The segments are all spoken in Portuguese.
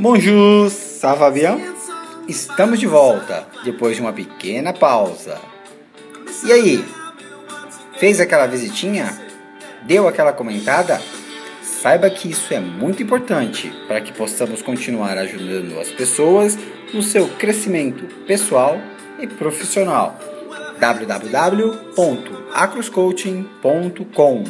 Bonjour, ça va bien? Estamos de volta depois de uma pequena pausa. E aí? Fez aquela visitinha? Deu aquela comentada? Saiba que isso é muito importante para que possamos continuar ajudando as pessoas no seu crescimento pessoal e profissional. www.acroscoaching.com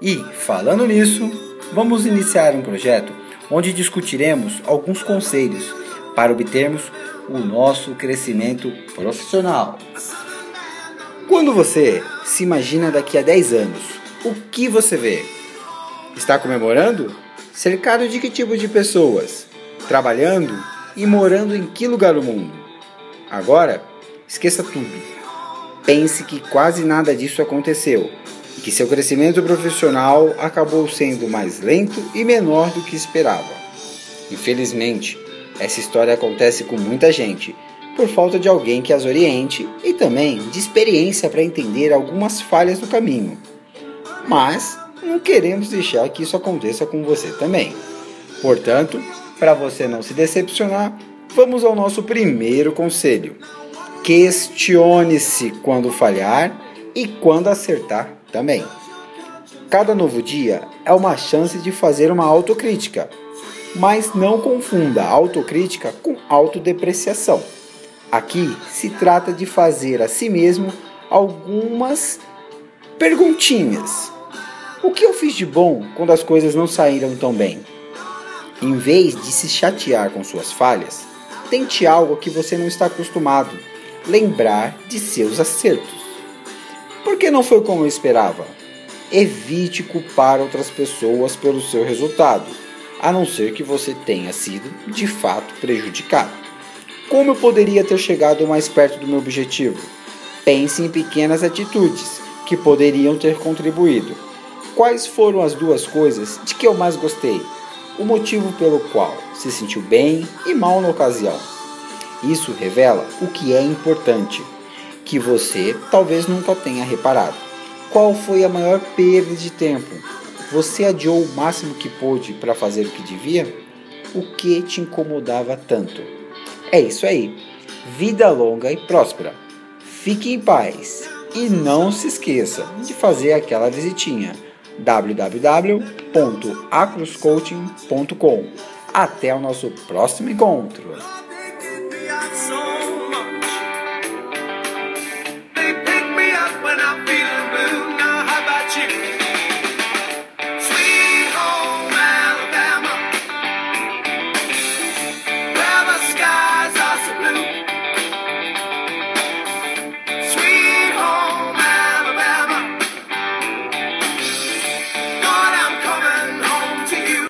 E, falando nisso, vamos iniciar um projeto onde discutiremos alguns conselhos para obtermos o nosso crescimento profissional. Quando você se imagina daqui a 10 anos, o que você vê? Está comemorando? Cercado de que tipo de pessoas? Trabalhando e morando em que lugar do mundo? Agora, esqueça tudo. Pense que quase nada disso aconteceu e que seu crescimento profissional acabou sendo mais lento e menor do que esperava. Infelizmente, essa história acontece com muita gente por falta de alguém que as oriente e também de experiência para entender algumas falhas do caminho. Mas não queremos deixar que isso aconteça com você também. Portanto, para você não se decepcionar, vamos ao nosso primeiro conselho. Questione-se quando falhar e quando acertar também. Cada novo dia é uma chance de fazer uma autocrítica, mas não confunda autocrítica com autodepreciação. Aqui se trata de fazer a si mesmo algumas perguntinhas. O que eu fiz de bom quando as coisas não saíram tão bem? Em vez de se chatear com suas falhas, tente algo que você não está acostumado. Lembrar de seus acertos. Por que não foi como eu esperava? Evite culpar outras pessoas pelo seu resultado, a não ser que você tenha sido de fato prejudicado. Como eu poderia ter chegado mais perto do meu objetivo? Pense em pequenas atitudes que poderiam ter contribuído. Quais foram as duas coisas de que eu mais gostei? O motivo pelo qual se sentiu bem e mal na ocasião. Isso revela o que é importante que você talvez nunca tenha reparado. Qual foi a maior perda de tempo? Você adiou o máximo que pôde para fazer o que devia? O que te incomodava tanto? É isso aí. Vida longa e próspera. Fique em paz e não se esqueça de fazer aquela visitinha www.acroscoaching.com. Até o nosso próximo encontro.